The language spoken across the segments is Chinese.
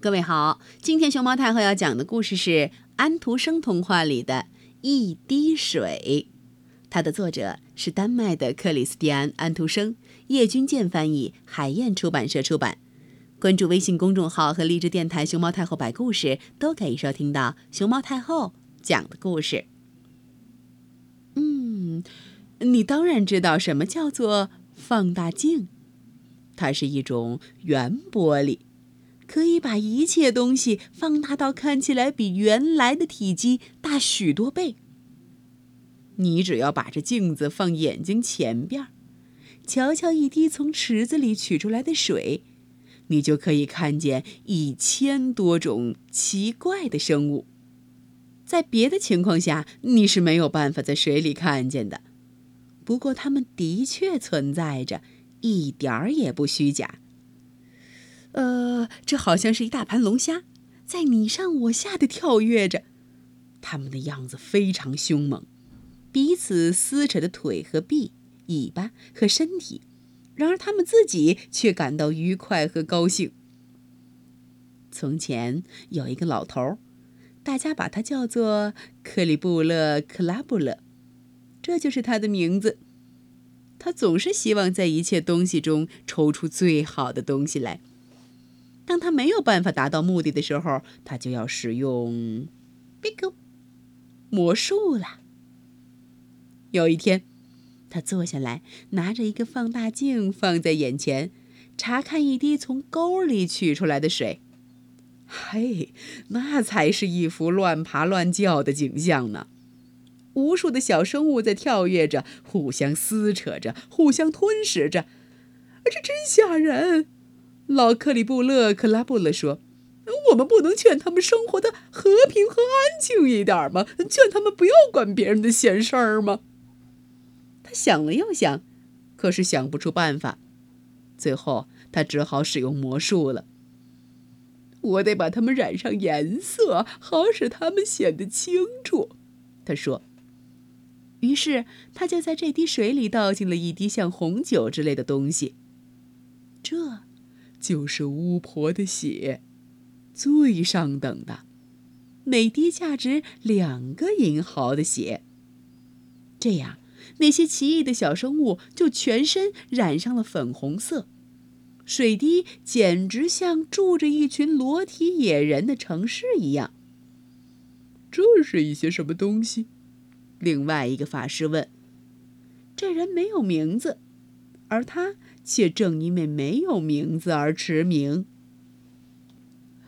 各位好，今天熊猫太后要讲的故事是安徒生童话里的《一滴水》，它的作者是丹麦的克里斯蒂安·安徒生，叶君健翻译，海燕出版社出版。关注微信公众号和荔枝电台“熊猫太后摆故事”，都可以收听到熊猫太后讲的故事。嗯，你当然知道什么叫做放大镜，它是一种圆玻璃。可以把一切东西放大到看起来比原来的体积大许多倍。你只要把这镜子放眼睛前边，瞧瞧一滴从池子里取出来的水，你就可以看见一千多种奇怪的生物。在别的情况下，你是没有办法在水里看见的。不过，它们的确存在着，一点儿也不虚假。呃，这好像是一大盘龙虾，在你上我下的跳跃着，它们的样子非常凶猛，彼此撕扯着腿和臂、尾巴和身体，然而它们自己却感到愉快和高兴。从前有一个老头，大家把他叫做克里布勒克拉布勒，这就是他的名字。他总是希望在一切东西中抽出最好的东西来。当他没有办法达到目的的时候，他就要使用 “big” 魔术了。有一天，他坐下来，拿着一个放大镜放在眼前，查看一滴从沟里取出来的水。嘿，那才是一幅乱爬乱叫的景象呢！无数的小生物在跳跃着，互相撕扯着，互相吞噬着，这真吓人。老克里布勒克拉布勒说：“我们不能劝他们生活的和平和安静一点吗？劝他们不要管别人的闲事儿吗？”他想了又想，可是想不出办法。最后，他只好使用魔术了。我得把它们染上颜色，好使它们显得清楚。他说。于是，他就在这滴水里倒进了一滴像红酒之类的东西。这。就是巫婆的血，最上等的，每滴价值两个银毫的血。这样，那些奇异的小生物就全身染上了粉红色，水滴简直像住着一群裸体野人的城市一样。这是一些什么东西？另外一个法师问。这人没有名字，而他。却正因为没有名字而驰名。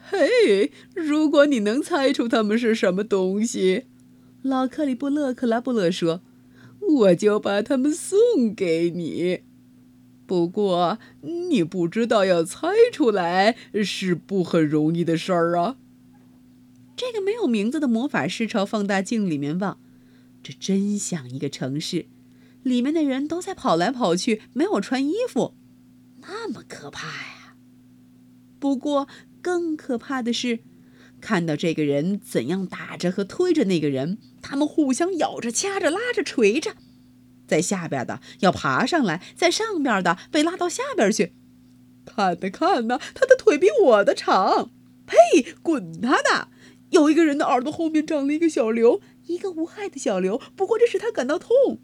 嘿，如果你能猜出他们是什么东西，老克里布勒克拉布勒说，我就把他们送给你。不过，你不知道要猜出来是不很容易的事儿啊。这个没有名字的魔法师朝放大镜里面望，这真像一个城市。里面的人都在跑来跑去，没有穿衣服，那么可怕呀！不过更可怕的是，看到这个人怎样打着和推着那个人，他们互相咬着、掐着、拉着、锤着，在下边的要爬上来，在上边的被拉到下边去。看呐看呐，他的腿比我的长！呸！滚他的！有一个人的耳朵后面长了一个小瘤，一个无害的小瘤，不过这使他感到痛。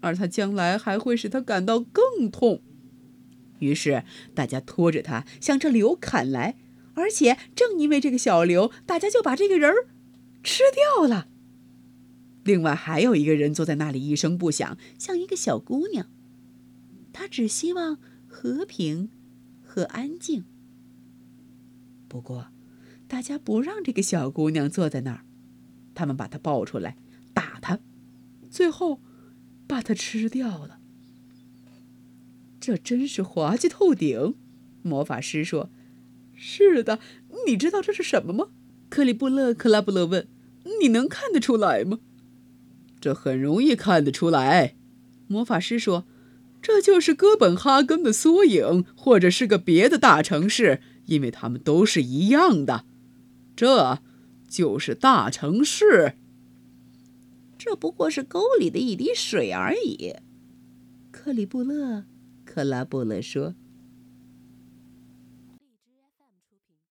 而他将来还会使他感到更痛，于是大家拖着他向这瘤砍来，而且正因为这个小瘤，大家就把这个人儿吃掉了。另外还有一个人坐在那里一声不响，像一个小姑娘，她只希望和平和安静。不过，大家不让这个小姑娘坐在那儿，他们把她抱出来打她，最后。把它吃掉了，这真是滑稽透顶。魔法师说：“是的，你知道这是什么吗？”克里布勒克拉布勒问：“你能看得出来吗？”这很容易看得出来。魔法师说：“这就是哥本哈根的缩影，或者是个别的大城市，因为它们都是一样的。这就是大城市。”这不过是沟里的一滴水而已，克里布勒克拉布勒说。